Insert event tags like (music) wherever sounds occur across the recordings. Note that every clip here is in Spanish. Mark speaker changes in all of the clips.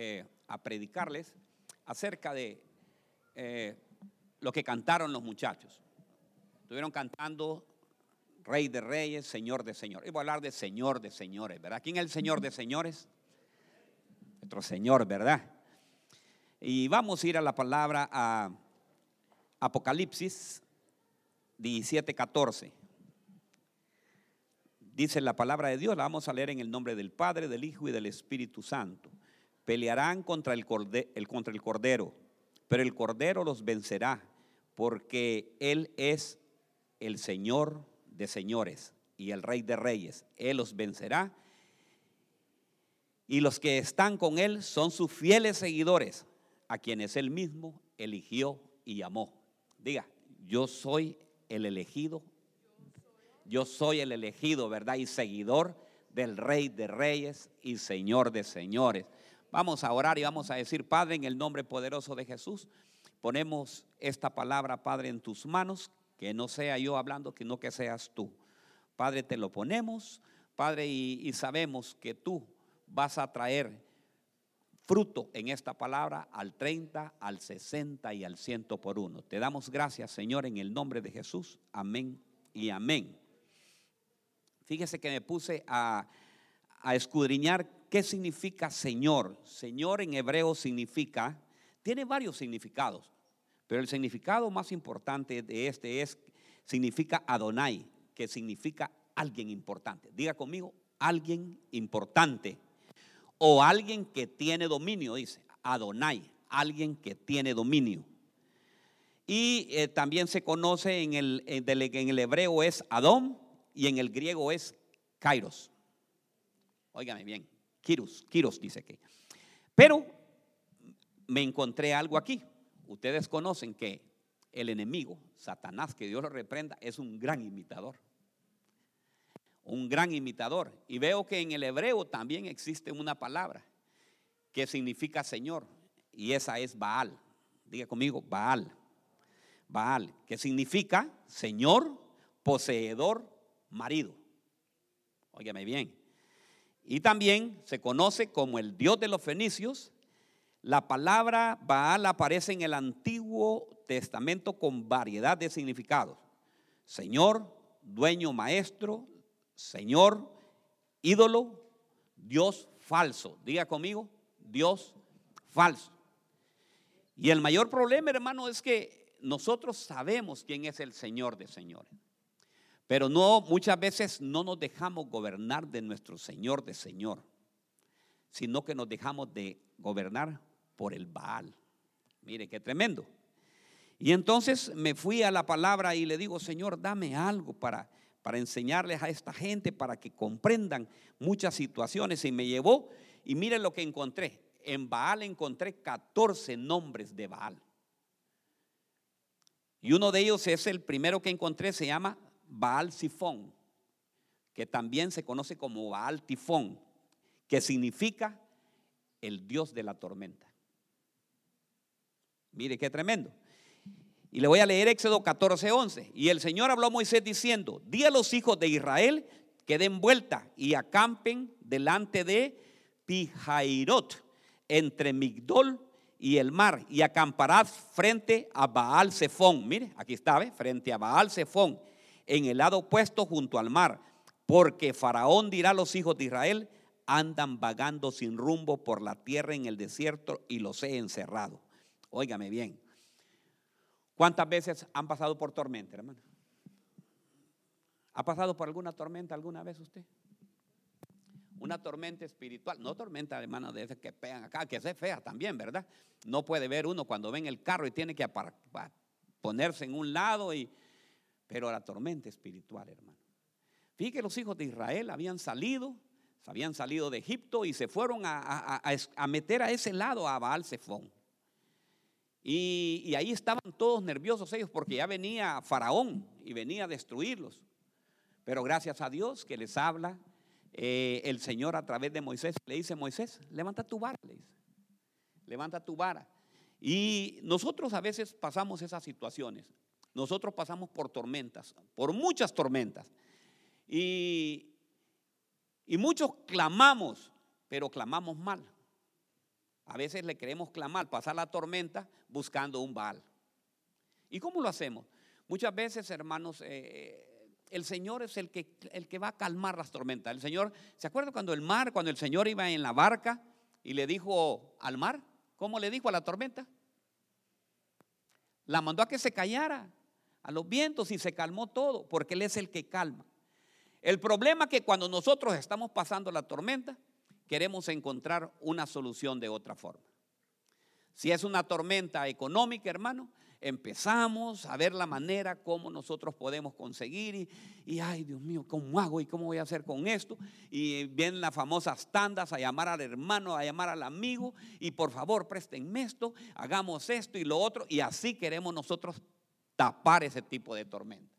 Speaker 1: eh, a predicarles acerca de eh, lo que cantaron los muchachos. Estuvieron cantando Rey de Reyes, Señor de Señores. Y voy a hablar de Señor de Señores, ¿verdad? ¿Quién es el Señor de Señores? Nuestro Señor, ¿verdad? Y vamos a ir a la palabra a Apocalipsis 17, 14. Dice la palabra de Dios, la vamos a leer en el nombre del Padre, del Hijo y del Espíritu Santo. Pelearán contra el, contra el Cordero, pero el Cordero los vencerá, porque Él es el Señor de señores y el Rey de reyes. Él los vencerá. Y los que están con Él son sus fieles seguidores, a quienes Él mismo eligió y amó. Diga, yo soy el elegido yo soy el elegido, ¿verdad? Y seguidor del Rey de Reyes y Señor de Señores. Vamos a orar y vamos a decir, Padre, en el nombre poderoso de Jesús, ponemos esta palabra, Padre, en tus manos, que no sea yo hablando, sino que seas tú. Padre, te lo ponemos, Padre, y, y sabemos que tú vas a traer fruto en esta palabra al 30, al 60 y al 100 por uno. Te damos gracias, Señor, en el nombre de Jesús. Amén y amén. Fíjese que me puse a, escudriñar qué significa Señor. Señor en hebreo significa, tiene varios significados, pero el significado más importante de este es, significa Adonai, que significa alguien importante. Diga conmigo, alguien importante. O alguien que tiene dominio, dice, Adonai, alguien que tiene dominio. Y eh, también se conoce en el, en el hebreo es Adón y en el griego es kairos. Óigame bien, kiros, kiros dice que. Pero me encontré algo aquí. Ustedes conocen que el enemigo, Satanás, que Dios lo reprenda, es un gran imitador. Un gran imitador. Y veo que en el hebreo también existe una palabra que significa Señor. Y esa es Baal. Diga conmigo, Baal. Baal, que significa Señor, poseedor marido. Óigame bien. Y también se conoce como el Dios de los fenicios. La palabra Baal aparece en el Antiguo Testamento con variedad de significados. Señor, dueño, maestro, Señor, ídolo, Dios falso. Diga conmigo, Dios falso. Y el mayor problema, hermano, es que nosotros sabemos quién es el Señor de señores. Pero no, muchas veces no nos dejamos gobernar de nuestro Señor de Señor, sino que nos dejamos de gobernar por el Baal. Mire, qué tremendo. Y entonces me fui a la palabra y le digo, Señor, dame algo para, para enseñarles a esta gente, para que comprendan muchas situaciones. Y me llevó, y mire lo que encontré. En Baal encontré 14 nombres de Baal. Y uno de ellos es el primero que encontré, se llama Baal Sifón, que también se conoce como Baal Tifón, que significa el Dios de la tormenta. Mire qué tremendo. Y le voy a leer Éxodo 14, 11. Y el Señor habló a Moisés diciendo, di a los hijos de Israel que den vuelta y acampen delante de Pijairot, entre Migdol y el mar, y acamparás frente a Baal Zephón. Mire, aquí está, frente a Baal Zephón en el lado opuesto junto al mar, porque Faraón dirá a los hijos de Israel, andan vagando sin rumbo por la tierra en el desierto y los he encerrado. Óigame bien. ¿Cuántas veces han pasado por tormenta, hermano? ¿Ha pasado por alguna tormenta alguna vez usted? Una tormenta espiritual, no tormenta, hermano, de esas que pegan acá, que es fea también, ¿verdad? No puede ver uno cuando ven el carro y tiene que ponerse en un lado y, pero la tormenta espiritual, hermano. Fíjate que los hijos de Israel habían salido, habían salido de Egipto y se fueron a, meter a ese lado a Baal Zephón. Y, ahí estaban todos nerviosos ellos porque ya venía Faraón y venía a destruirlos. Pero gracias a Dios que les habla eh, el Señor a través de Moisés. Le dice, Moisés, levanta tu vara. Levanta tu vara. Y nosotros a veces pasamos esas situaciones. Nosotros pasamos por tormentas, por muchas tormentas. Y, muchos clamamos, pero clamamos mal. A veces le queremos clamar, pasar la tormenta buscando un bal. ¿Y cómo lo hacemos? Muchas veces, hermanos, eh, el Señor es el que, el que va a calmar las tormentas. El Señor, ¿se acuerda cuando el mar, cuando el Señor iba en la barca y le dijo al mar? ¿Cómo le dijo a la tormenta? La mandó a que se callara a los vientos y se calmó todo, porque Él es el que calma. El problema es que cuando nosotros estamos pasando la tormenta, queremos encontrar una solución de otra forma. Si es una tormenta económica, hermano, empezamos a ver la manera como nosotros podemos conseguir y, ay Dios mío, ¿cómo hago y cómo voy a hacer con esto? Y vienen las famosas tandas a llamar al hermano, a llamar al amigo y por favor préstenme esto, hagamos esto y lo otro y así queremos nosotros tapar ese tipo de tormenta.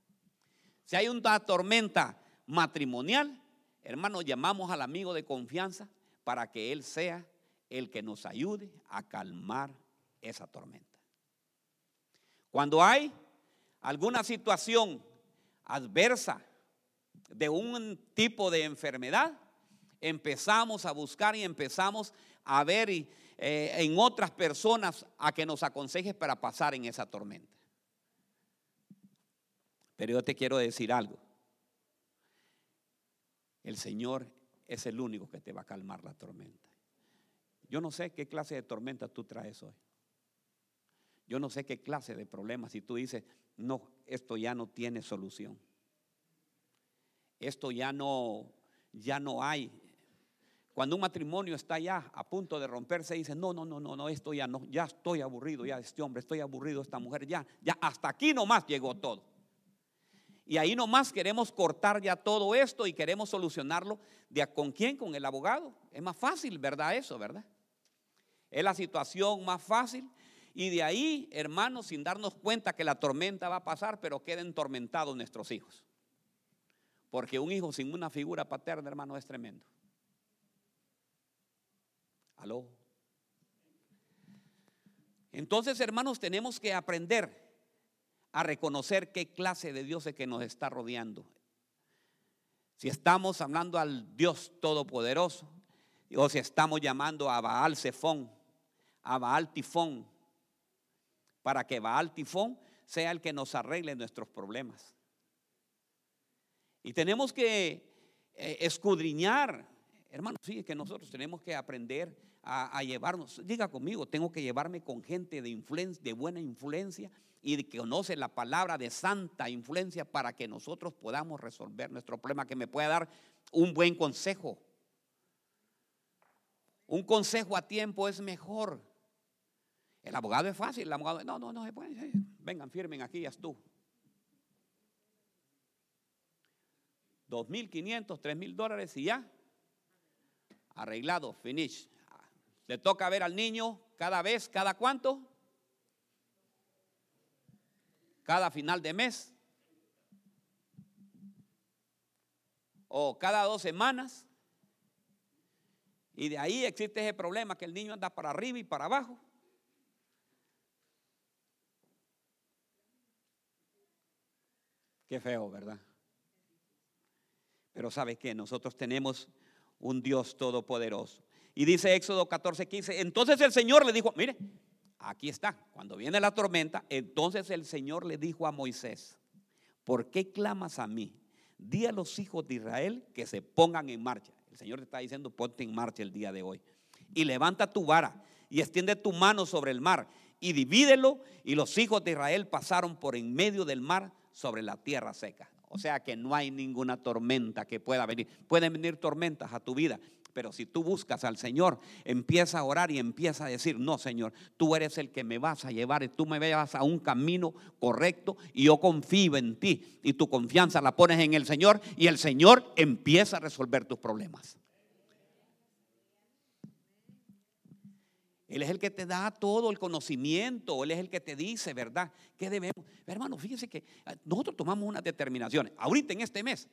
Speaker 1: Si hay una tormenta matrimonial, hermano, llamamos al amigo de confianza para que él sea el que nos ayude a calmar esa tormenta. Cuando hay alguna situación adversa de un tipo de enfermedad, empezamos a buscar y empezamos a ver eh, en otras personas a que nos aconseje para pasar en esa tormenta. Pero yo te quiero decir algo. El Señor es el único que te va a calmar la tormenta. Yo no sé qué clase de tormenta tú traes hoy. Yo no sé qué clase de problemas. Si tú dices, no, esto ya no tiene solución. Esto ya no, ya no hay. Cuando un matrimonio está ya a punto de romperse, dice, no, no, no, no, no, esto ya no, ya estoy aburrido, ya este hombre, estoy aburrido, esta mujer, ya, ya hasta aquí nomás llegó todo. Y ahí nomás queremos cortar ya todo esto y queremos solucionarlo. ¿De ¿Con quién? Con el abogado. Es más fácil, ¿verdad? Eso, ¿verdad? Es la situación más fácil. Y de ahí, hermanos, sin darnos cuenta que la tormenta va a pasar, pero queden tormentados nuestros hijos. Porque un hijo sin una figura paterna, hermano, es tremendo. Aló. Entonces, hermanos, tenemos que aprender a reconocer qué clase de Dios es que nos está rodeando. Si estamos hablando al Dios Todopoderoso, o si estamos llamando a Baal Zephon, a Baal Tifón, para que Baal Tifón sea el que nos arregle nuestros problemas. Y tenemos que eh, escudriñar, hermanos, sí, que nosotros tenemos que aprender a, llevarnos, diga conmigo, tengo que llevarme con gente de, influencia, de buena influencia y que conoce la palabra de santa influencia para que nosotros podamos resolver nuestro problema, que me pueda dar un buen consejo. Un consejo a tiempo es mejor el abogado es fácil, el abogado, no, no, no se puede. Vengan, firmen aquí, ya tú. Mil quinientos, tres mil dólares y ya. Arreglado, finish. Le toca ver al niño cada vez, cada cuánto. Cada final de mes. O cada dos semanas. Y de ahí existe ese problema que el niño anda para arriba y para abajo. Qué feo, ¿verdad? Pero ¿sabe qué? Nosotros tenemos un Dios todopoderoso. Y dice Éxodo 14, 15, entonces el Señor le dijo, mire, aquí está, cuando viene la tormenta, entonces el Señor le dijo a Moisés, ¿por qué clamas a mí? Di a los hijos de Israel que se pongan en marcha. El Señor te está diciendo, ponte en marcha el día de hoy. Y levanta tu vara y extiende tu mano sobre el mar y divídelo. Y los hijos de Israel pasaron por en medio del mar sobre la tierra seca. O sea que no hay ninguna tormenta que pueda venir. Pueden venir tormentas a tu vida, pero si tú buscas al Señor, empieza a orar y empieza a decir, no Señor, tú eres el que me vas a llevar y tú me llevas a un camino correcto y yo confío en ti y tu confianza la pones en el Señor y el Señor empieza a resolver tus problemas. Él es el que te da todo el conocimiento, Él es el que te dice, ¿verdad? ¿Qué debemos? Hermano, fíjese que ah, nosotros tomamos unas determinaciones. Ahorita en este mes,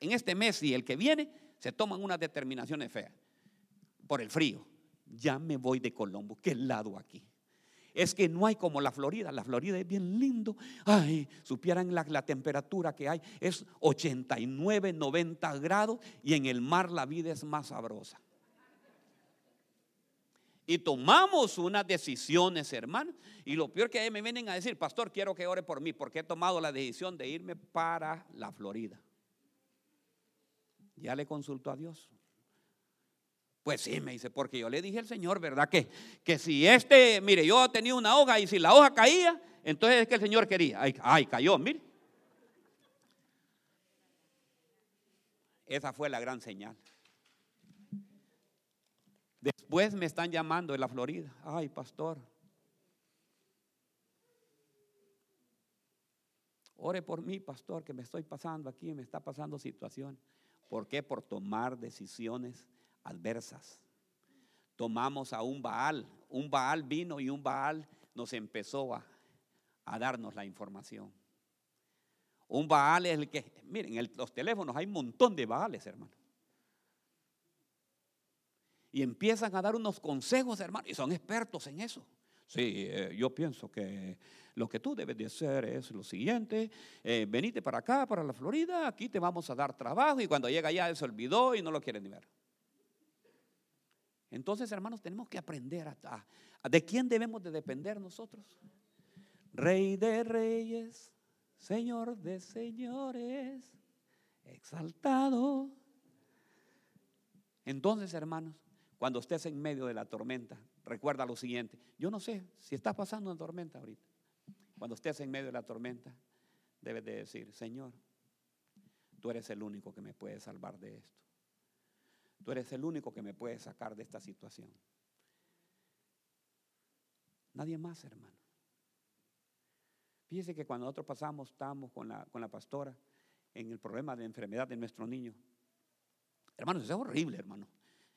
Speaker 1: en este mes y el que viene, se toman unas determinaciones feas. Por el frío. Ya me voy de Colombo. ¿Qué lado aquí? Es que no hay como la Florida. La Florida es bien lindo. Ay, supieran la, la, temperatura que hay. Es 89, 90 grados y en el mar la vida es más sabrosa. Y tomamos unas decisiones, hermano. Y lo peor que me vienen a decir, pastor, quiero que ore por mí, porque he tomado la decisión de irme para la Florida. Ya le consultó a Dios. Pues sí, me dice, porque yo le dije al Señor, ¿verdad? Que, que si este, mire, yo tenía una hoja y si la hoja caía, entonces es que el Señor quería. Ay, ay cayó, mire. Esa fue la gran señal. Después me están llamando de la Florida. Ay, pastor. Ore por mí, pastor, que me estoy pasando aquí, me está pasando situación. ¿Por qué? Por tomar decisiones adversas. Tomamos a un Baal. Un Baal vino y un Baal nos empezó a, a darnos la información. Un Baal es el que, miren, en los teléfonos hay un montón de Baales, hermano y empiezan a dar unos consejos, hermano, y son expertos en eso. Sí, eh, yo pienso que lo que tú debes de hacer es lo siguiente, eh, venite para acá, para la Florida, aquí te vamos a dar trabajo y cuando llega allá se olvidó y no lo quieren ni ver. Entonces, hermanos, tenemos que aprender a, de quién debemos de depender nosotros. Rey de reyes, Señor de señores, exaltado. Entonces, hermanos, cuando estés en medio de la tormenta, recuerda lo siguiente. Yo no sé si está pasando una tormenta ahorita. Cuando estés en medio de la tormenta, debes de decir, Señor, tú eres el único que me puede salvar de esto. Tú eres el único que me puede sacar de esta situación. Nadie más, hermano. Fíjese que cuando nosotros pasamos, estábamos con la, con la pastora en el problema de enfermedad de nuestro niño. Hermano, eso es horrible, hermano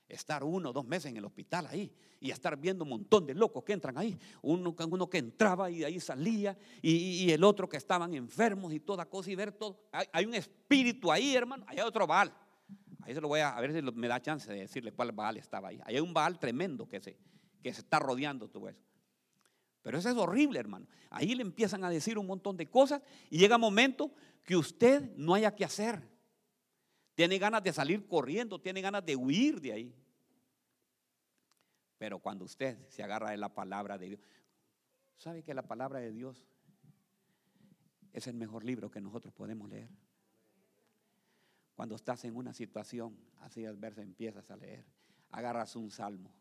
Speaker 1: estar uno dos meses en el hospital ahí y estar viendo un montón de locos que entran ahí. Uno, uno que entraba y de ahí salía y, el otro que estaban enfermos y toda cosa y ver todo. Hay, un espíritu ahí, hermano. Hay otro Baal. Ahí se lo voy a, a ver si me da chance de decirle cuál Baal estaba ahí. hay un Baal tremendo que se, que se está rodeando todo eso. Pero eso es horrible, hermano. Ahí le empiezan a decir un montón de cosas y llega un momento que usted no haya que hacer. Tiene ganas de salir corriendo, tiene ganas de huir de ahí. Pero cuando usted se agarra de la palabra de Dios, ¿sabe que la palabra de Dios es el mejor libro que nosotros podemos leer? Cuando estás en una situación así adversa, empiezas a leer, agarras un salmo.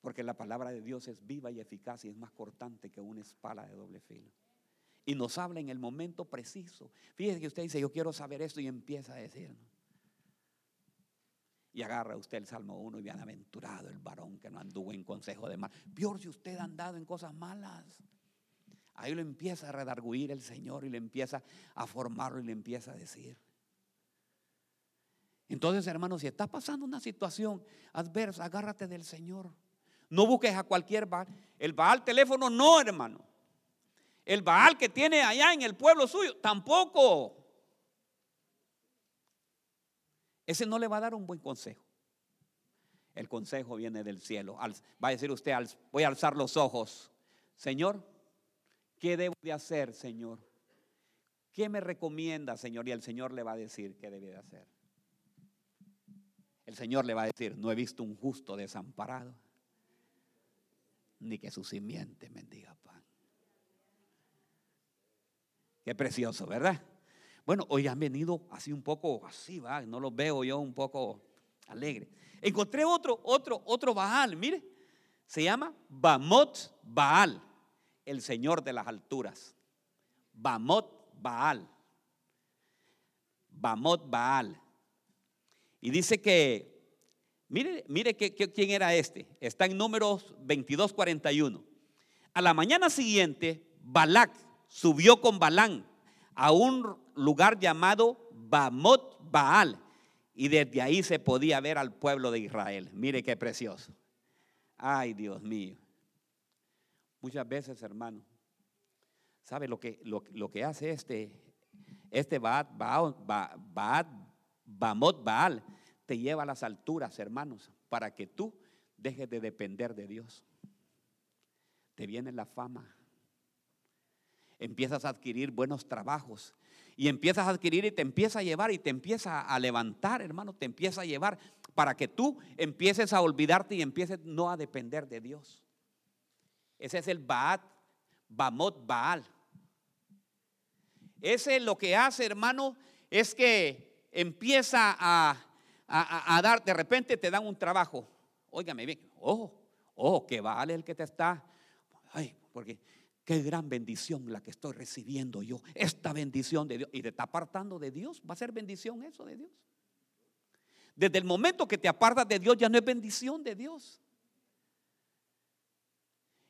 Speaker 1: Porque la palabra de Dios es viva y eficaz y es más cortante que una espada de doble filo. Y nos habla en el momento preciso. Fíjese que usted dice, yo quiero saber esto y empieza a decirnos. Y agarra usted el Salmo 1 y bienaventurado el varón que no anduvo en consejo de mal. Peor si usted ha andado en cosas malas. Ahí lo empieza a redarguir el Señor y le empieza a formarlo y le empieza a decir. Entonces, hermano, si estás pasando una situación adversa, agárrate del Señor. No busques a cualquier Baal. El Baal teléfono no, hermano. El Baal que tiene allá en el pueblo suyo, tampoco. Ese no le va a dar un buen consejo. El consejo viene del cielo. Va a decir usted, voy a alzar los ojos. Señor, ¿qué debo de hacer, Señor? ¿Qué me recomienda, Señor? Y el Señor le va a decir qué debe de hacer. El Señor le va a decir, no he visto un justo desamparado, ni que su simiente mendiga pan. Qué precioso, ¿verdad? Bueno, hoy han venido así un poco, así va, no los veo yo un poco alegre. Encontré otro, otro, otro Baal, mire, se llama Bamot Baal, el Señor de las alturas. Bamot Baal. Bamot Baal. Y dice que, mire, mire quién era este. Está en números 22, 41. A la mañana siguiente, Balac subió con Balán a un lugar llamado Bamot Baal. Y desde ahí se podía ver al pueblo de Israel. Mire qué precioso. Ay, Dios mío. Muchas veces, hermano, ¿sabe lo que, lo, que hace este, este Baal, Baal, Bamot Baal? Te lleva a las alturas, hermanos, para que tú dejes de depender de Dios. Te viene la fama. Empiezas a adquirir buenos trabajos y empiezas a adquirir y te empieza a llevar y te empieza a levantar, hermano, te empieza a llevar para que tú empieces a olvidarte y empieces no a depender de Dios. Ese es el Baat, Bamot Baal. Ese lo que hace, hermano, es que empieza a, a, dar, de repente te dan un trabajo. Óigame bien, ojo, ojo, que Baal es el que te está. Ay, porque qué gran bendición la que estoy recibiendo yo. Esta bendición de Dios. Y te está apartando de Dios. ¿Va a ser bendición eso de Dios? Desde el momento que te apartas de Dios ya no es bendición de Dios.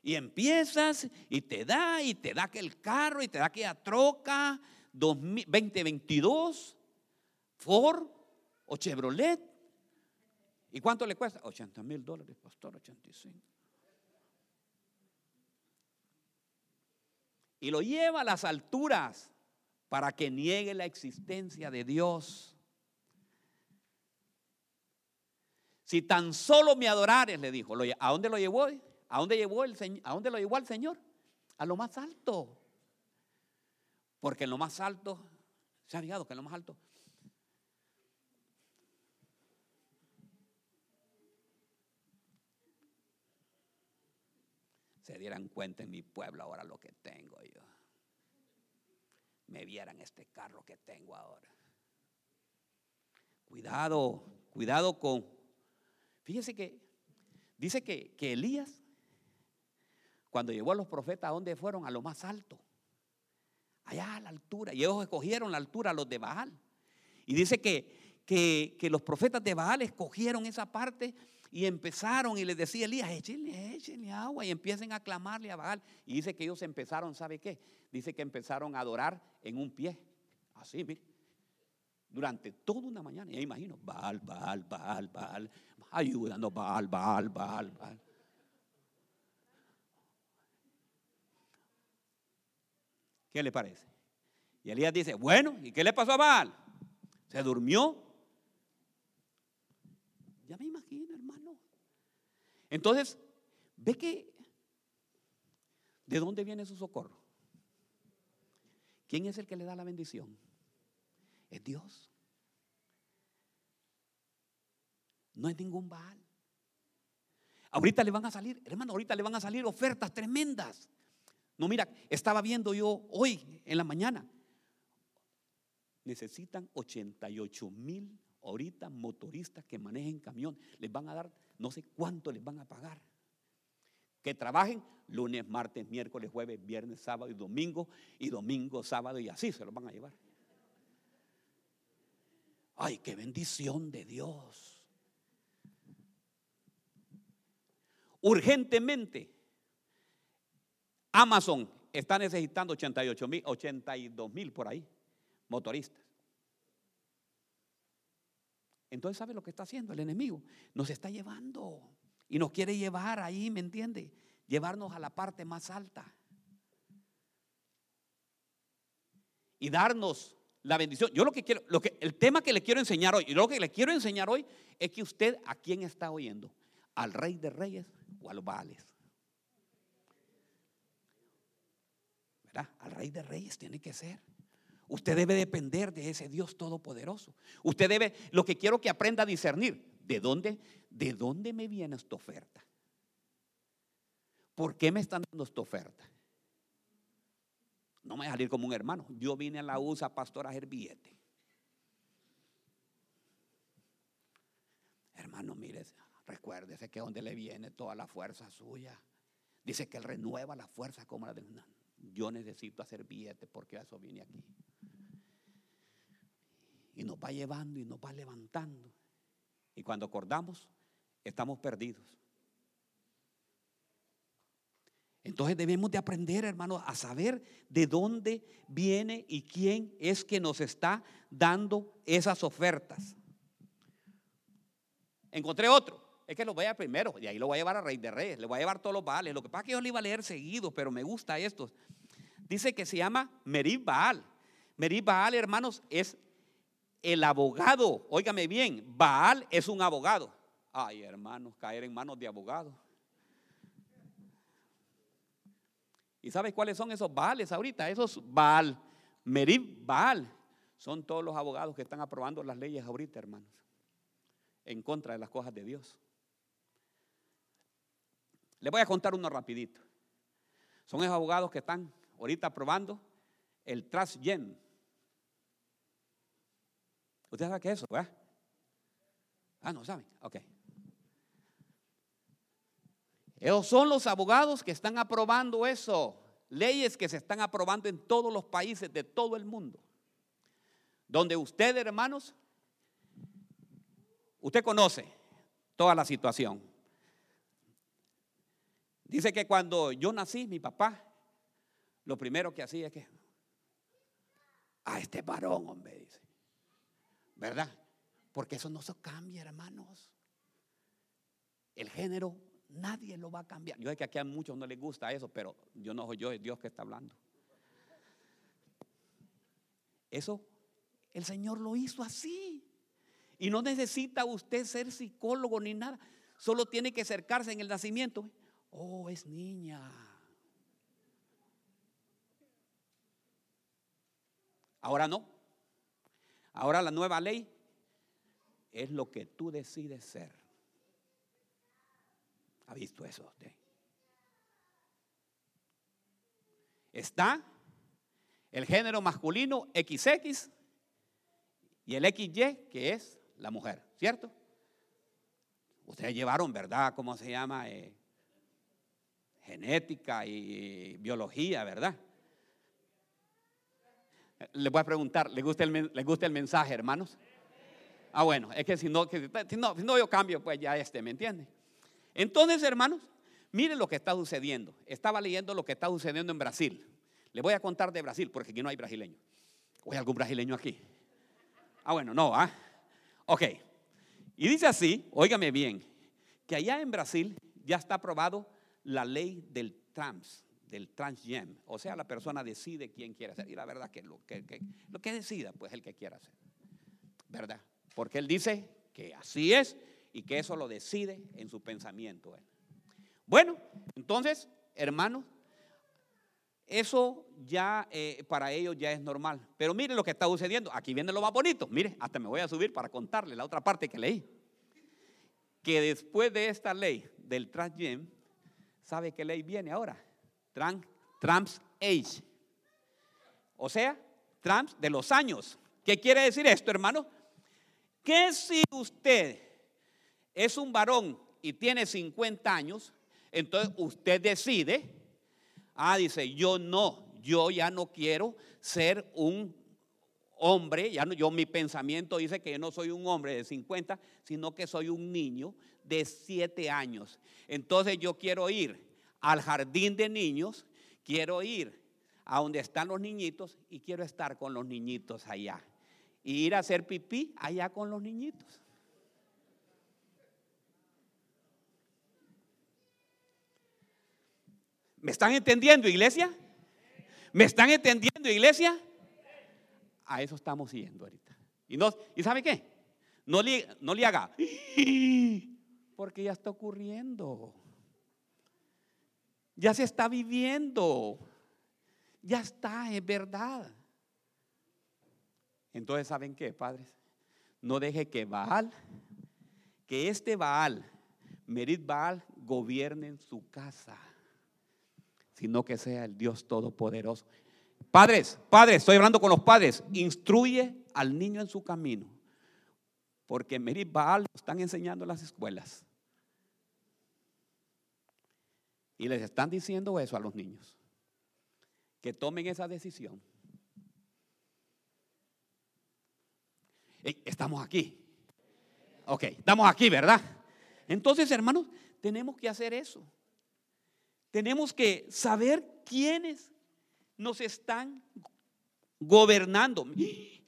Speaker 1: Y empiezas y te da, y te da aquel carro, y te da aquella troca 2022, Ford o Chevrolet. ¿Y cuánto le cuesta? 80 mil dólares, pastor, 85. Y lo lleva a las alturas para que niegue la existencia de Dios. Si tan solo me adorares, le dijo, ¿a dónde lo llevó? ¿A dónde llevó el ¿A dónde lo llevó al Señor? A lo más alto. Porque en lo más alto, se ha fijado que en lo más alto se dieran cuenta en mi pueblo ahora lo que tengo. Vieran este carro que tengo ahora. Cuidado, cuidado con... Fíjese que dice que, que Elías cuando llevó a los profetas, ¿a dónde fueron? A lo más alto. Allá a la altura. Y ellos escogieron la altura, los de Baal. Y dice que, que, los profetas de Baal escogieron esa parte y empezaron y les decía Elías, échenle, échenle agua y empiecen a clamarle a Baal. Y dice que ellos empezaron, ¿sabe qué? Dice que empezaron a adorar en un pie. Así, mire. Durante toda una mañana. Ya imagino, Baal, Baal, Baal, Baal, ayudando, Baal, Baal, Baal, Baal. ¿Qué le parece? Y Elías dice, bueno, ¿y qué le pasó a Baal? ¿Se durmió? Ya me imagino, hermano. Entonces, ve que, ¿de dónde viene su socorro? ¿Quién es el que le da la bendición? Es Dios. No es ningún Baal. Ahorita le van a salir, hermano, ahorita le van a salir ofertas tremendas. No, mira, estaba viendo yo hoy en la mañana. Necesitan 88 mil ahorita motoristas que manejen camión. Les van a dar, no sé cuánto les van a pagar. Que trabajen lunes, martes, miércoles, jueves, viernes, sábado y domingo. Y domingo, sábado y así se los van a llevar. Ay, qué bendición de Dios. Urgentemente Amazon está necesitando 88 mil, 82 mil por ahí, motoristas. Entonces, ¿sabe lo que está haciendo el enemigo? Nos está llevando y nos quiere llevar ahí, ¿me entiende? Llevarnos a la parte más alta. Y darnos la bendición. Yo lo que quiero, lo que, el tema que le quiero enseñar hoy, y lo que le quiero enseñar hoy es que usted a quién está oyendo, al rey de reyes o a los baales. Al rey de reyes tiene que ser. Usted debe depender de ese Dios todopoderoso. Usted debe, lo que quiero que aprenda a discernir, ¿de dónde, de dónde me viene esta oferta? ¿Por qué me están dando esta oferta? No me voy a salir como un hermano. Yo vine a la USA, pastor, a hacer billete. Hermano, mire, recuérdese que donde le viene toda la fuerza suya. Dice que él renueva la fuerza como la de un yo necesito hacer billetes porque eso viene aquí. Y nos va llevando y nos va levantando. Y cuando acordamos, estamos perdidos. Entonces debemos de aprender, hermano, a saber de dónde viene y quién es que nos está dando esas ofertas. Encontré otro. Es que lo voy primero, y ahí lo voy a llevar a Rey de Reyes, le voy a llevar todos los vales. Lo que pasa es que yo le iba a leer seguido, pero me gusta esto. Dice que se llama Merib Baal. Merib Baal, hermanos, es el abogado. Óigame bien, Baal es un abogado. Ay, hermanos, caer en manos de abogados. ¿Y sabes cuáles son esos Baales ahorita? Esos Baal, Merib Baal. Son todos los abogados que están aprobando las leyes ahorita, hermanos. en contra de las cosas de Dios. Les voy a contar uno rapidito. Son esos abogados que están ahorita probando el Gen. ¿Ustedes saben qué es eso? Ah, no saben. Ok. Esos son los abogados que están aprobando eso. Leyes que se están aprobando en todos los países de todo el mundo. Donde usted, hermanos, usted conoce toda la situación. Dice que cuando yo nací, mi papá, lo primero que hacía es que, a este varón, hombre, dice. ¿Verdad? Porque eso no se cambia, hermanos. El género nadie lo va a cambiar. Yo sé que aquí a muchos no les gusta eso, pero yo no soy yo, es Dios que está hablando. Eso el Señor lo hizo así. Y no necesita usted ser psicólogo ni nada. Solo tiene que acercarse en el nacimiento. Oh, es niña. Ahora no. Ahora la nueva ley es lo que tú decides ser. ¿Ha visto eso usted? Está el género masculino XX y el XY, que es la mujer, ¿cierto? Ustedes llevaron, ¿verdad? ¿Cómo se llama? Eh, genética y biología, ¿verdad? Les voy a preguntar, ¿les gusta el, gusta el mensaje, hermanos? Ah, bueno, es que si no, si no, yo cambio, pues ya este, ¿me entiende? Entonces, hermanos, miren lo que está sucediendo. Estaba leyendo lo que está sucediendo en Brasil. Les voy a contar de Brasil, porque aquí no hay brasileño. ¿O hay algún brasileño aquí? Ah, bueno, no, ¿ah? Ok. Y dice así, óigame bien, que allá en Brasil ya está aprobado la ley del trans, del transgem. O sea, la persona decide quién quiere ser. Y la verdad que lo que, lo que decida, pues el que quiera hacer. ¿Verdad? Porque él dice que así es y que eso lo decide en su pensamiento. Bueno, entonces, hermanos, eso ya eh, para ellos ya es normal. Pero mire lo que está sucediendo. Aquí viene lo más bonito. Mire, hasta me voy a subir para contarle la otra parte que leí. Que después de esta ley del transgem, ¿sabe qué ley viene ahora? Trans age. O sea, trans de los años. ¿Qué quiere decir esto, hermano? Que si usted es un varón y tiene 50 años, entonces usted decide Ah, dice, yo no, yo ya no quiero ser un hombre, ya yo mi pensamiento dice que yo no soy un hombre de 50, sino que soy un niño de 7 años. Entonces yo quiero ir al jardín de niños, quiero ir a donde están los niñitos y quiero estar con los niñitos allá. Y ir a hacer pipí allá con los niñitos. ¿Me están entendiendo, iglesia? ¿Me están entendiendo, iglesia? A eso estamos siguiendo ahorita. ¿Y, no, ¿y sabe qué? No le, no le haga, porque ya está ocurriendo. Ya se está viviendo. Ya está, es verdad. Entonces, ¿saben qué, padres? No deje que Baal, que este Baal, Merit Baal, gobierne en su casa sino que sea el Dios Todopoderoso. Padres, padres, estoy hablando con los padres, instruye al niño en su camino, porque Merit Baal lo están enseñando en las escuelas. Y les están diciendo eso a los niños, que tomen esa decisión. Estamos aquí. Ok, estamos aquí, ¿verdad? Entonces, hermanos, tenemos que hacer eso. Tenemos que saber quiénes nos están gobernando. (gasps)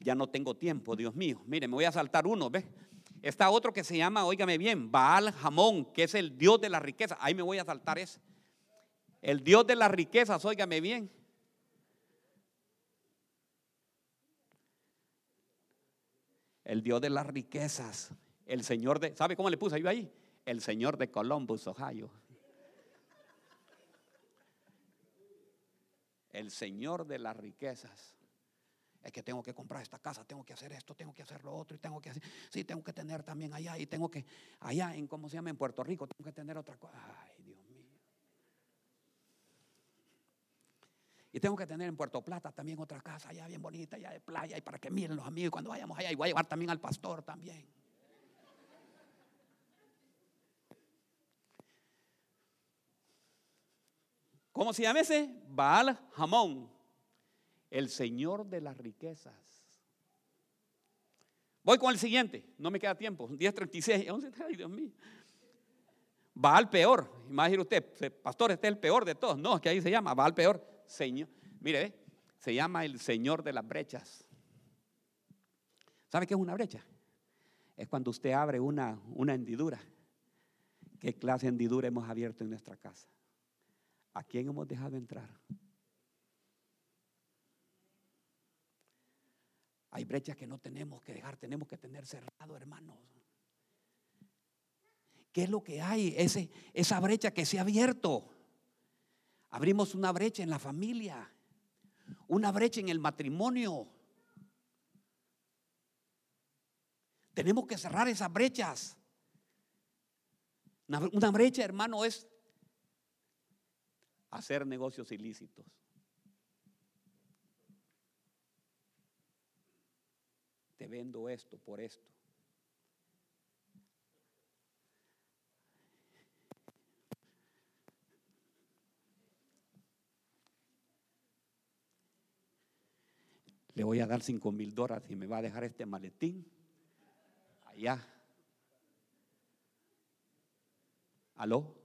Speaker 1: Ya no tengo tiempo, Dios mío. Mire, me voy a saltar uno, ¿ves? Está otro que se llama, óigame bien, Baal Jamón, que es el Dios de la riqueza. Ahí me voy a saltar ese. El Dios de las riquezas, óigame bien. El Dios de las riquezas. El Señor de, ¿sabe cómo le puse yo ahí? El Señor de Columbus, Ohio. el Señor de las riquezas.
Speaker 2: Es que tengo que comprar esta casa, tengo que hacer esto, tengo que hacer lo otro y tengo que hacer, sí, tengo que tener también allá y tengo que, allá en, ¿cómo se llama? En Puerto Rico, tengo que tener otra cosa. Ay, Dios mío. Y tengo que tener en Puerto Plata también otra casa allá bien bonita, allá de playa y para que miren los amigos cuando vayamos allá y voy a llevar también al pastor también.
Speaker 1: ¿Cómo se llama ese? Baal Hamón, el Señor de las riquezas. Voy con el siguiente, no me queda tiempo. 10.36, 11, (laughs) ay Dios mío. Baal peor, imagine usted, pastor, este es el peor de todos. No, es que ahí se llama Baal peor. Señor, mire, se llama el Señor de las brechas. ¿Sabe qué es una brecha? Es cuando usted abre una, una hendidura. ¿Qué clase de hendidura hemos abierto en nuestra casa? ¿A quién hemos dejado entrar?
Speaker 2: Hay brechas que no tenemos que dejar, tenemos que tener cerrado, hermanos. ¿Qué es lo que hay? Ese, esa brecha que se ha abierto. Abrimos una brecha en la familia, una brecha en el matrimonio. Tenemos que cerrar esas brechas. Una, brecha, hermano, es
Speaker 1: hacer negocios ilícitos. Te vendo esto por esto. Voy a dar cinco mil dólares y me va a dejar este maletín allá. ¿Aló?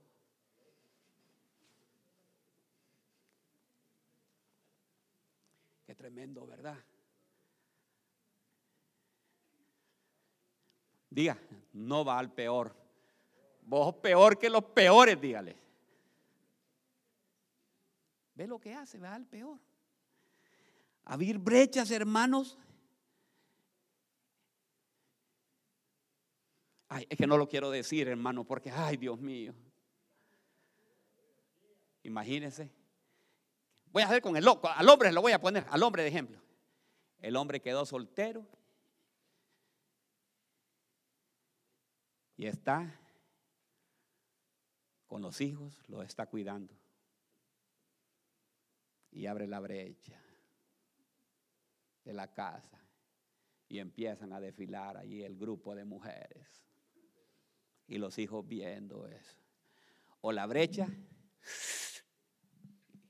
Speaker 2: Qué tremendo, ¿verdad?
Speaker 1: Diga, no va al peor. Vos peor que los peores, dígale.
Speaker 2: Ve lo que hace, va al peor. Abrir brechas, hermanos.
Speaker 1: Ay, es que no lo quiero decir, hermano, porque, ay, Dios mío. Imagínense. Voy a hacer con el loco. Al hombre lo voy a poner, al hombre de ejemplo. El hombre quedó soltero y está con los hijos, lo está cuidando. Y abre la brecha de la casa y empiezan a desfilar allí el grupo de mujeres. Y los hijos viendo eso. O la brecha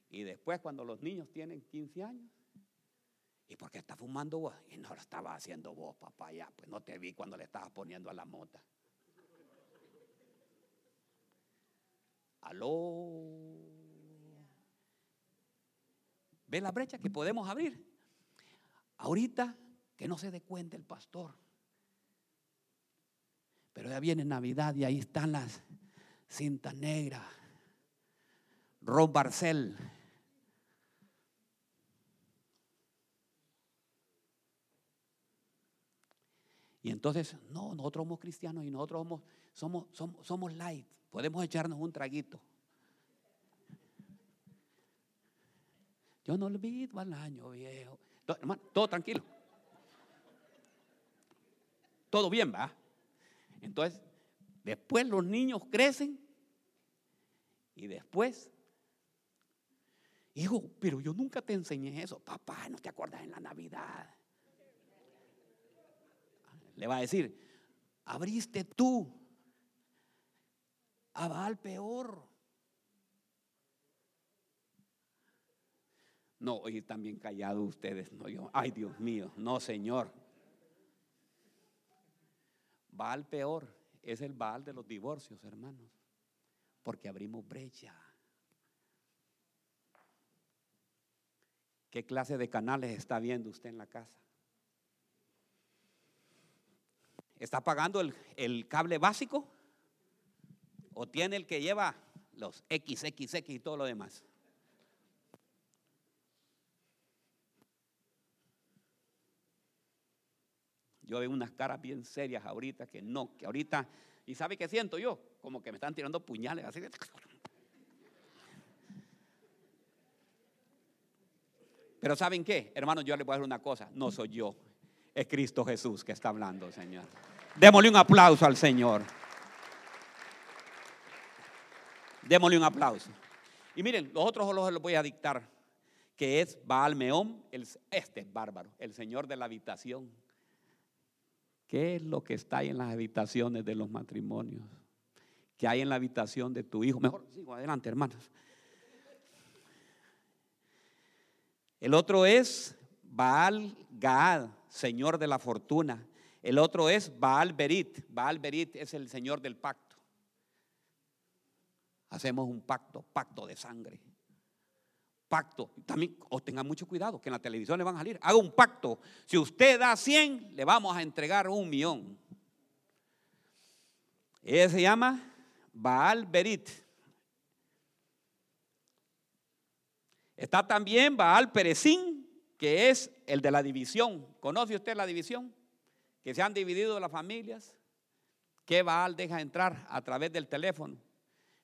Speaker 1: y después cuando los niños tienen 15 años, ¿y por qué está fumando vos? Y no lo estaba haciendo vos, papá, ya, pues no te vi cuando le estabas poniendo a la mota. Aló. ¿Ve la brecha que podemos abrir? Ahorita que no se dé cuenta el pastor. Pero ya viene Navidad y ahí están las cintas negras. Rob Barcel, Y entonces, no, nosotros somos cristianos y nosotros somos, somos, light. Podemos echarnos un traguito. Yo no olvido al año viejo. Todo, hermano, todo tranquilo. Todo bien, va. Entonces, después los niños crecen y después, hijo, pero yo nunca te enseñé eso. Papá, no te acuerdas en la Navidad le va a decir, abriste tú a Baal peor. No, hoy están bien callados ustedes. No, yo, ay Dios mío, no Señor. Baal peor es el Baal de los divorcios, hermanos, porque abrimos brecha. ¿Qué clase de canales está viendo usted en la casa? ¿Está pagando el, cable básico? ¿O tiene el que lleva los XXX y todo lo demás? Yo veo unas caras bien serias ahorita que no, que ahorita, ¿y sabe qué siento yo? Como que me están tirando puñales así. Pero ¿saben qué? Hermanos, yo les voy a decir una cosa. No soy yo. Es Cristo Jesús que está hablando, Señor. Démosle un aplauso al Señor. Démosle un aplauso. Y miren, los otros los voy a dictar, que es Baal Meón, este es bárbaro, el señor de la habitación. ¿Qué es lo que está ahí en las habitaciones de los matrimonios? ¿Qué hay en la habitación de tu hijo? Mejor sigo adelante, hermanos. El otro es Baal Gaad, señor de la fortuna. El otro es Baal Berit. Baal Berit es el señor del pacto. Hacemos un pacto, pacto de sangre. Pacto. También o tengan mucho cuidado, que en la televisión le van a salir. Haga un pacto. Si usted da 100, le vamos a entregar un millón. Ese se llama Baal Berit. Está también Baal Perezín, que es el de la división. ¿Conoce usted la división? Que se han dividido las familias. ¿Qué Baal deja entrar a través del teléfono?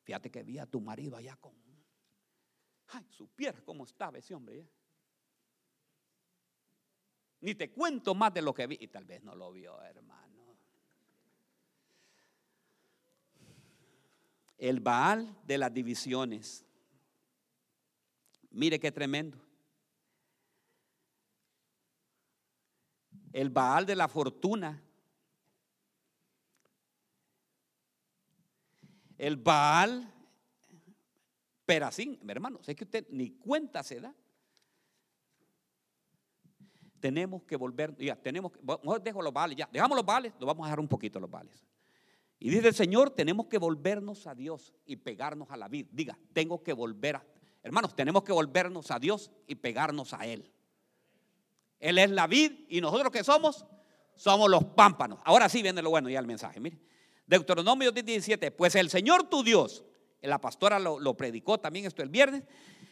Speaker 1: Fíjate que vi a tu marido allá con. Ay, supiera cómo estaba ese hombre. ¿eh? Ni te cuento más de lo que vi. Y tal vez no lo vio, hermano. El Baal de las divisiones. Mire qué tremendo. El Baal de la fortuna. El Baal Perasín, hermano, es que usted ni cuenta se da. Tenemos que volver, ya, tenemos que, dejo los vales, ya, dejamos los vales, lo vamos a dejar un poquito los vales. Y dice el Señor, tenemos que volvernos a Dios y pegarnos a la vida. Diga, tengo que volver a, hermanos, tenemos que volvernos a Dios y pegarnos a Él. Él es la vid y nosotros que somos, somos los pámpanos. Ahora sí viene lo bueno ya el mensaje, mire. Deuteronomio 17, pues el Señor tu Dios, la pastora lo, predicó también esto el viernes,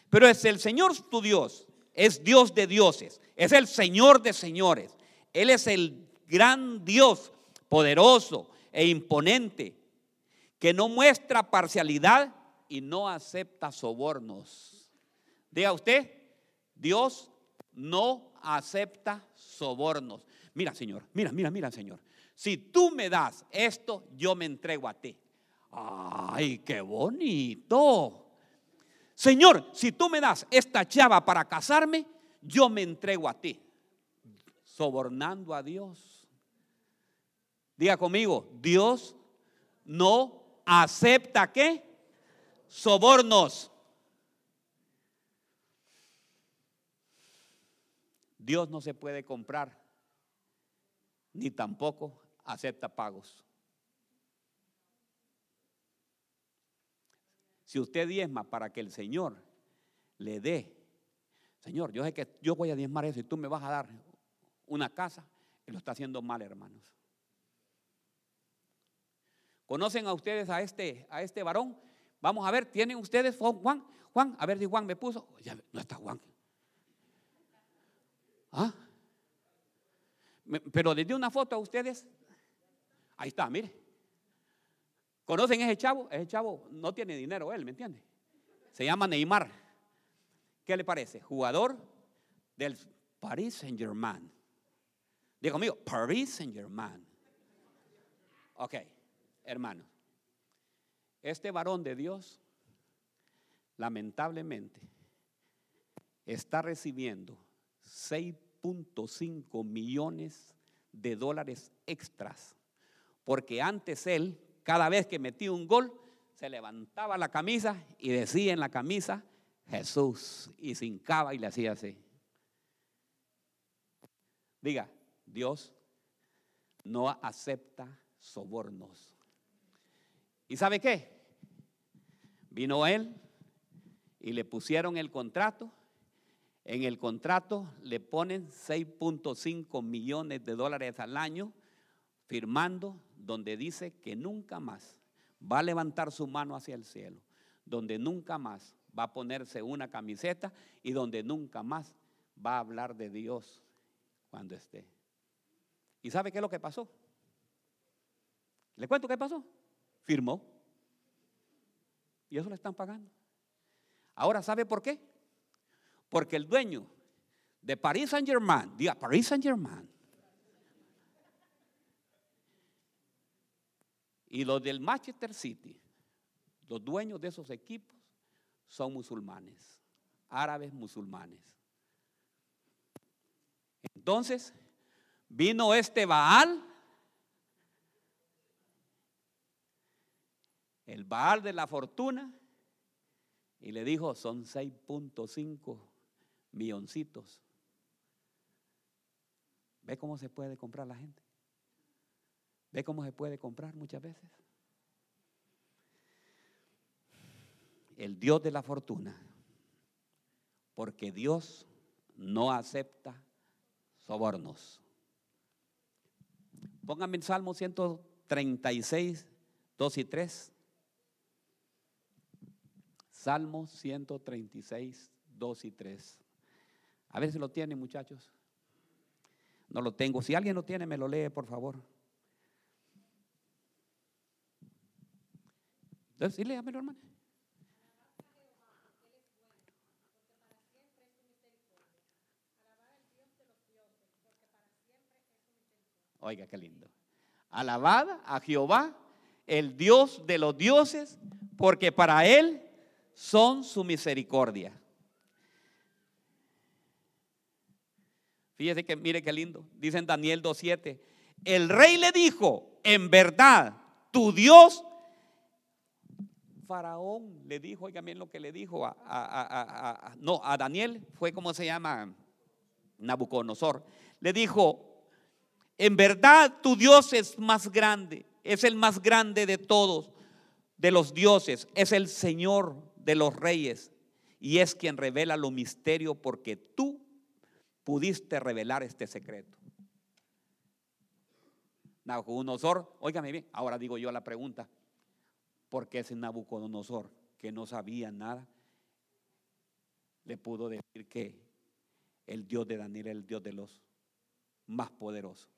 Speaker 1: pero es el Señor tu Dios, es Dios de dioses, es el Señor de señores, Él es el gran Dios poderoso e imponente, que no muestra parcialidad y no acepta sobornos. Diga usted, Dios no acepta sobornos. Mira, Señor, mira, mira, mira, Señor. Si tú me das esto, yo me entrego a ti. Ay, qué bonito. Señor, si tú me das esta chava para casarme, yo me entrego a ti. Sobornando a Dios. Diga conmigo, Dios no acepta qué? Sobornos. Dios no se puede comprar, ni tampoco acepta pagos. Si usted diezma para que el Señor le dé, Señor, yo sé que yo voy a diezmar eso y tú me vas a dar una casa, lo está haciendo mal, hermanos. ¿Conocen a ustedes a este, a este varón? Vamos a ver, ¿tienen ustedes Juan? Juan, a ver si Juan me puso. Ya, no está Juan. ¿Ah? Pero les di una foto a ustedes Ahí está, mire. ¿Conocen ese chavo? Ese chavo no tiene dinero él, ¿me entiende? Se llama Neymar. ¿Qué le parece? Jugador del Paris Saint Germain. Diga conmigo, Paris Saint Germain. Ok, hermano. Este varón de Dios, lamentablemente, está recibiendo 6.5 millones de dólares extras porque antes él, cada vez que metía un gol, se levantaba la camisa y decía en la camisa, Jesús, y se hincaba y le hacía así. Diga, Dios no acepta sobornos. ¿Y sabe qué? Vino él y le pusieron el contrato. En el contrato le ponen 6.5 millones de dólares al año firmando donde dice que nunca más va a levantar su mano hacia el cielo, donde nunca más va a ponerse una camiseta y donde nunca más va a hablar de Dios cuando esté. ¿Y sabe qué es lo que pasó? ¿Le cuento qué pasó? Firmó. Y eso le están pagando. Ahora, ¿sabe por qué? Porque el dueño
Speaker 2: de Paris Saint Germain, diga Paris Saint Germain. Y los del Manchester City, los dueños de esos equipos, son musulmanes, árabes musulmanes. Entonces, vino este Baal, el Baal de la fortuna, y le dijo, son 6.5 milloncitos. ¿Ve cómo se puede comprar la gente? ¿Ve cómo se puede comprar muchas veces? El Dios de la fortuna. Porque Dios no acepta sobornos. Pónganme en Salmo 136, 2 y 3. Salmo 136, 2 y 3. A ver si lo tienen, muchachos. No lo tengo. Si alguien lo tiene, me lo lee, por favor. Sí, léamelo, hermano. Oiga, qué lindo. Alabada a Jehová, el Dios de los dioses, porque para Él son su misericordia. Fíjese que mire qué lindo. Dice en Daniel 2.7. El rey le dijo, en verdad, tu Dios, Faraón le dijo, oiga bien lo que le dijo a, a, no, a Daniel, fue como se llama Nabucodonosor. Le dijo, en verdad tu Dios es más grande, es el más grande de todos, de los dioses, es el Señor de los reyes y es quien revela lo misterio porque tú pudiste revelar este secreto. Nabucodonosor, óigame bien, ahora digo yo la pregunta, ¿por qué ese Nabucodonosor que no sabía nada le pudo decir que el Dios de Daniel es el Dios de los más poderosos?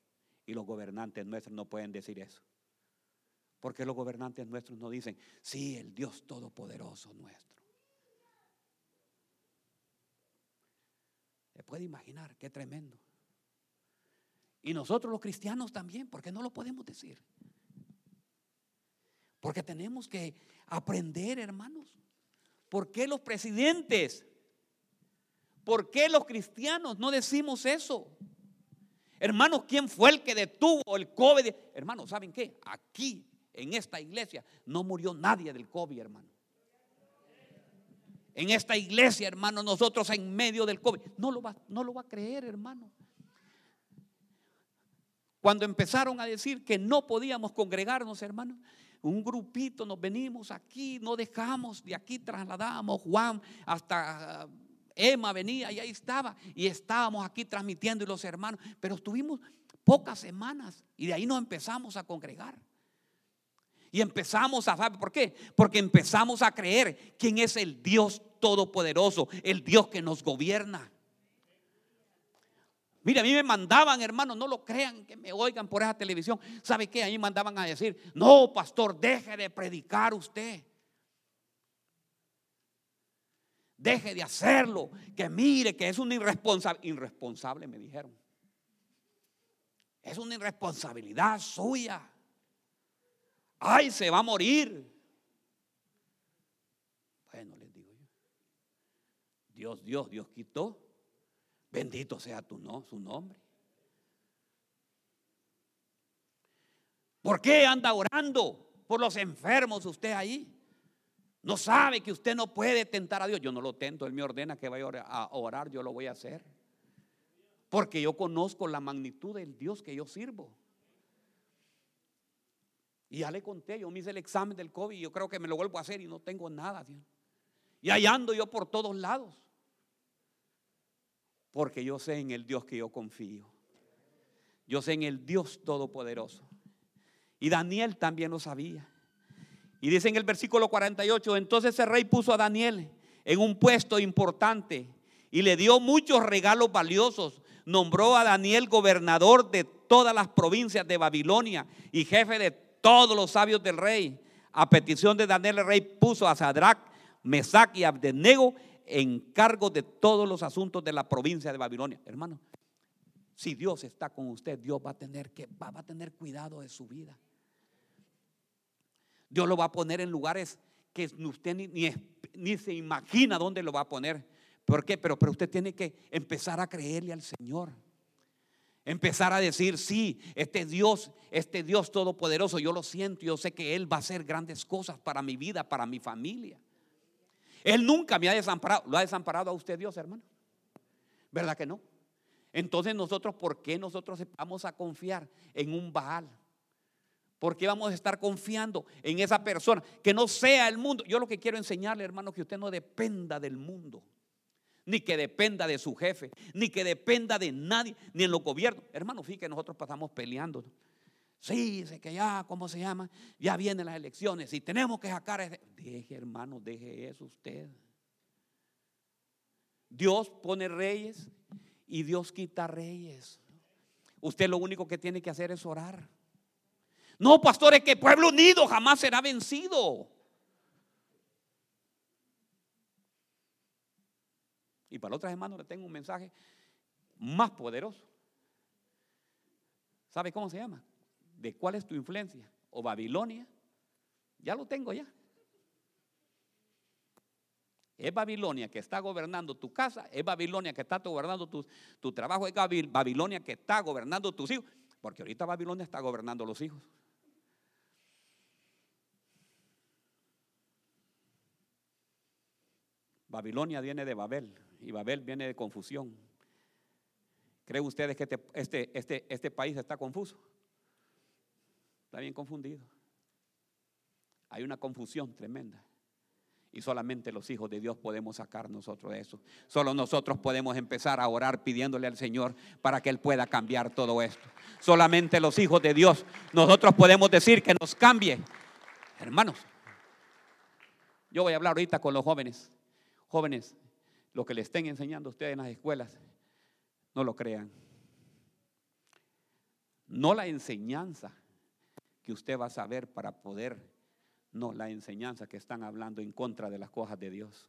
Speaker 2: Y los gobernantes nuestros no pueden decir eso. Porque los gobernantes nuestros no dicen, sí, el Dios todopoderoso nuestro. Se puede imaginar qué tremendo. Y nosotros los cristianos también, porque no lo podemos decir. Porque tenemos que aprender, hermanos. ¿Por qué los presidentes? ¿Por qué los cristianos no decimos eso? Hermanos, ¿quién fue el que detuvo el COVID? Hermanos, ¿saben qué? Aquí, en esta iglesia, no murió nadie del COVID, hermano. En esta iglesia, hermano, nosotros en medio del COVID. No lo va, no lo va a creer, hermano. Cuando empezaron a decir que no podíamos congregarnos, hermano, un grupito nos venimos aquí, no dejamos, de aquí trasladamos Juan hasta Emma venía y ahí estaba. Y estábamos aquí transmitiendo y los hermanos. Pero estuvimos pocas semanas y de ahí nos empezamos a congregar. Y empezamos a, ¿sabe por qué? Porque empezamos a creer quién es el Dios todopoderoso, el Dios que nos gobierna. Mire, a mí me mandaban, hermanos, no lo crean, que me oigan por esa televisión. ¿Sabe qué? A mí me mandaban a decir, no, pastor, deje de predicar usted. Deje de hacerlo. Que mire que es un irresponsable. Irresponsable me dijeron. Es una irresponsabilidad suya. Ay, se va a morir. Bueno, les digo yo. Dios, Dios, Dios quitó. Bendito sea tu no, su nombre. ¿Por qué anda orando por los enfermos usted ahí? No sabe que usted no puede tentar a Dios. Yo no lo tento, Él me ordena que vaya a orar, yo lo voy a hacer. Porque yo conozco la magnitud del Dios que yo sirvo. Y ya le conté, yo me hice el examen del COVID y yo creo que me lo vuelvo a hacer y no tengo nada. Y ahí ando yo por todos lados. Porque yo sé en el Dios que yo confío. Yo sé en el Dios todopoderoso. Y Daniel también lo sabía. Y dice en el versículo 48, entonces el rey puso a Daniel en un puesto importante y le dio muchos regalos valiosos. Nombró a Daniel gobernador de todas las provincias de Babilonia y jefe de todos los sabios del rey. A petición de Daniel el rey puso a Sadrach, Mesach y Abednego
Speaker 1: en cargo de todos los asuntos de la provincia de Babilonia. Hermano, si Dios está con usted, Dios va a tener que va, a tener cuidado de su vida. Dios lo va a poner en lugares que usted ni, ni, se imagina dónde lo va a poner. ¿Por qué? Pero, pero usted tiene que empezar a creerle al Señor. Empezar a decir, sí, este Dios, este Dios todopoderoso, yo lo siento, yo sé que Él va a hacer grandes cosas para mi vida, para mi familia. Él nunca me ha desamparado. ¿Lo ha desamparado a usted Dios, hermano? ¿Verdad que no? Entonces nosotros, ¿por qué nosotros vamos a confiar en un Baal? ¿Por qué vamos a estar confiando en esa persona? Que no sea el mundo. Yo lo que quiero enseñarle, hermano, que usted no dependa del mundo. Ni que dependa de su jefe, ni que dependa de nadie, ni en los gobiernos. Hermano, fíjate nosotros pasamos peleando. Sí, sé que ya, ¿cómo se llama? Ya vienen las elecciones y tenemos que sacar. Deje, hermano, deje eso usted. Dios pone reyes y Dios quita reyes. Usted lo único que tiene que hacer es orar. No, pastor, es que pueblo unido jamás será vencido. Y para otras hermanos le tengo un mensaje más poderoso. ¿Sabe cómo se llama? De cuál es tu influencia. O Babilonia, ya lo tengo ya. Es Babilonia que está gobernando tu casa, es Babilonia que está gobernando tu, tu trabajo, es Babilonia que está gobernando tus hijos, porque ahorita Babilonia está gobernando los hijos. Babilonia viene de Babel y Babel viene de confusión. ¿Creen ustedes que este, este, este, este país está confuso? Está bien confundido. Hay una confusión tremenda. Y solamente los hijos de Dios podemos sacar nosotros de eso. Solo nosotros podemos empezar a orar pidiéndole al Señor para que Él pueda cambiar todo esto. Solamente los hijos de Dios. Nosotros podemos decir que nos cambie. Hermanos, yo voy a hablar ahorita con los jóvenes. Jóvenes, lo que le estén enseñando a ustedes en las escuelas, no lo crean. No la enseñanza que usted va a saber para poder, no, la enseñanza que están hablando en contra de las cosas de Dios.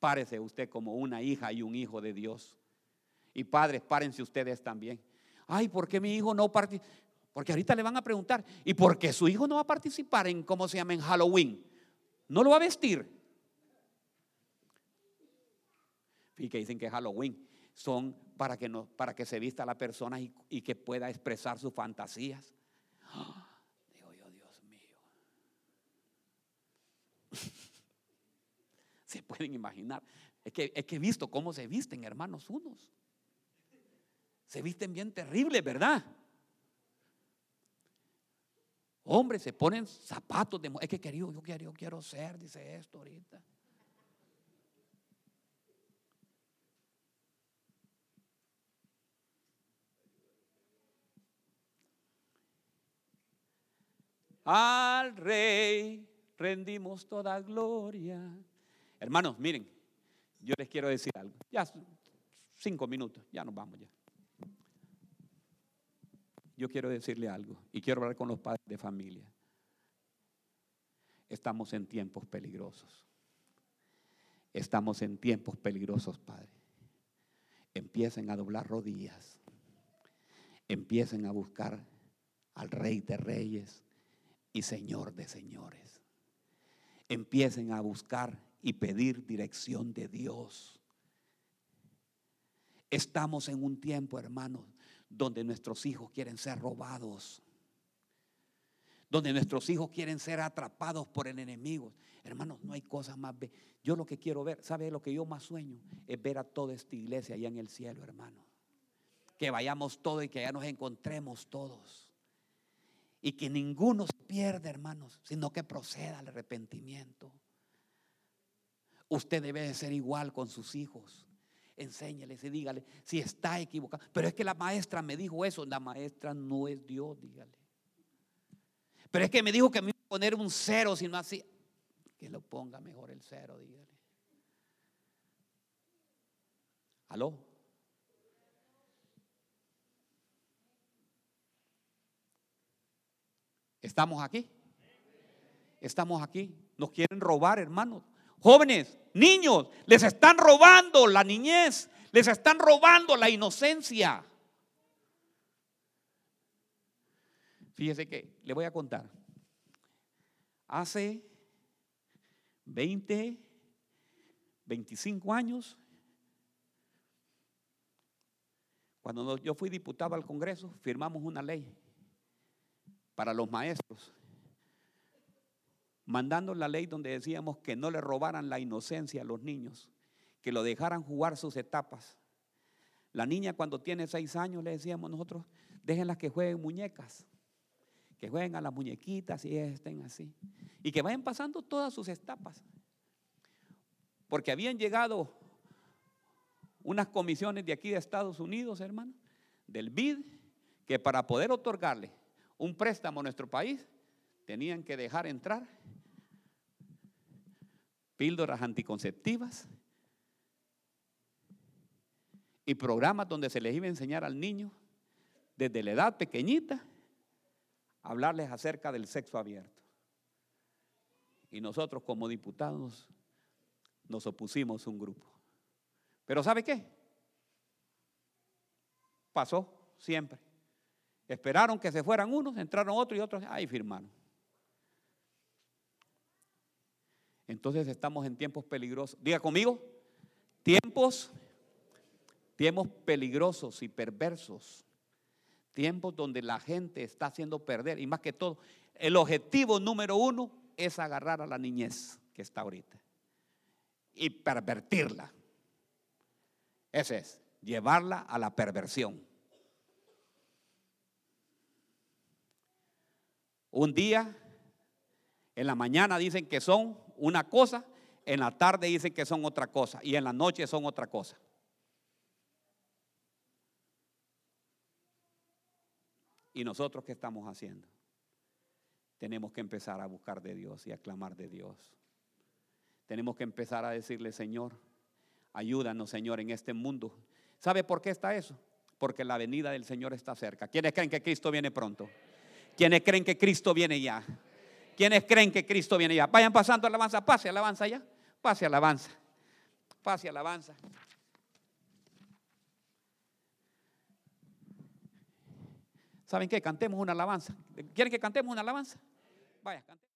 Speaker 1: Párese usted como una hija y un hijo de Dios. Y padres, párense ustedes también. Ay, ¿por qué mi hijo no participa? Porque ahorita le van a preguntar, ¿y por qué su hijo no va a participar en, ¿cómo se llama?, en Halloween. ¿No lo va a vestir? Fíjense, dicen que Halloween son para que, no, para que se vista la persona y, que pueda expresar sus fantasías. (gasps) digo yo, Dios mío. (laughs) se pueden imaginar. Es que, es que he visto cómo se visten, hermanos, unos. Se visten bien terribles, ¿verdad? Hombres se ponen zapatos de Es que querido, yo quiero, yo quiero ser, dice esto ahorita. Al rey rendimos toda gloria. Hermanos, miren, yo les quiero decir algo. Ya cinco minutos, ya nos vamos ya. Yo quiero decirle algo y quiero hablar con los padres de familia. Estamos en tiempos peligrosos. Estamos en tiempos peligrosos, Padre. Empiecen a doblar rodillas. Empiecen a buscar al Rey de Reyes y Señor de señores. Empiecen a buscar y pedir dirección de Dios. Estamos en un tiempo, hermanos, donde nuestros hijos quieren ser robados. Donde nuestros hijos quieren ser atrapados por el enemigo. Hermanos, no hay cosa más. Yo lo que quiero ver, ¿sabe lo que yo más sueño? Es ver a toda esta iglesia allá en el cielo, hermano. Que vayamos todos y que ya nos encontremos todos y que ninguno pierda, hermanos, sino que proceda al arrepentimiento. Usted debe de ser igual con sus hijos. Enséñales y dígale si está equivocado. Pero es que la maestra me dijo eso. La maestra no es Dios, dígale. Pero es que me dijo que me iba a poner un cero, si no así. Que lo ponga mejor el cero, dígale. ¿Aló? ¿Estamos aquí? Estamos aquí. Nos quieren robar, hermanos.
Speaker 2: Jóvenes, niños, les están robando la niñez, les están robando la inocencia. Fíjese que le voy a contar. Hace 20, 25 años, cuando yo fui diputado al Congreso, firmamos una ley para los maestros, mandando la ley donde decíamos que no le robaran la inocencia a los niños, que lo dejaran jugar sus etapas. La niña cuando tiene seis años le decíamos nosotros, déjenlas que jueguen muñecas que jueguen a las muñequitas y estén así. Y que vayan pasando todas sus etapas. Porque habían llegado unas comisiones de aquí de Estados Unidos, hermano, del BID, que para poder otorgarle un préstamo a nuestro país, tenían que dejar entrar píldoras anticonceptivas y programas donde se les iba a enseñar al niño desde la edad pequeñita hablarles acerca del sexo abierto. Y nosotros como diputados nos opusimos a un grupo. Pero ¿sabe qué? Pasó siempre. Esperaron que se fueran unos, entraron otros y otros, ahí firmaron. Entonces estamos en tiempos peligrosos. Diga conmigo, tiempos, tiempos peligrosos y perversos tiempos donde la gente está haciendo perder, y más que todo, el objetivo número uno es agarrar a la niñez que está ahorita y pervertirla. Ese es, llevarla a la perversión. Un día, en la mañana dicen que son una cosa, en la tarde dicen que son otra cosa y en la noche son otra cosa. ¿Y nosotros qué estamos haciendo? Tenemos que empezar a buscar de Dios y a clamar de Dios. Tenemos que empezar a decirle, Señor, ayúdanos, Señor, en este mundo. ¿Sabe por qué está eso? Porque la venida del Señor está cerca. ¿Quiénes creen que Cristo viene pronto? ¿Quiénes creen que Cristo viene ya? ¿Quiénes creen que Cristo viene ya? Vayan pasando alabanza, pase alabanza ya, pase alabanza, pase alabanza. ¿Saben qué? Cantemos una alabanza. ¿Quieren que cantemos una alabanza? Vaya, cantemos.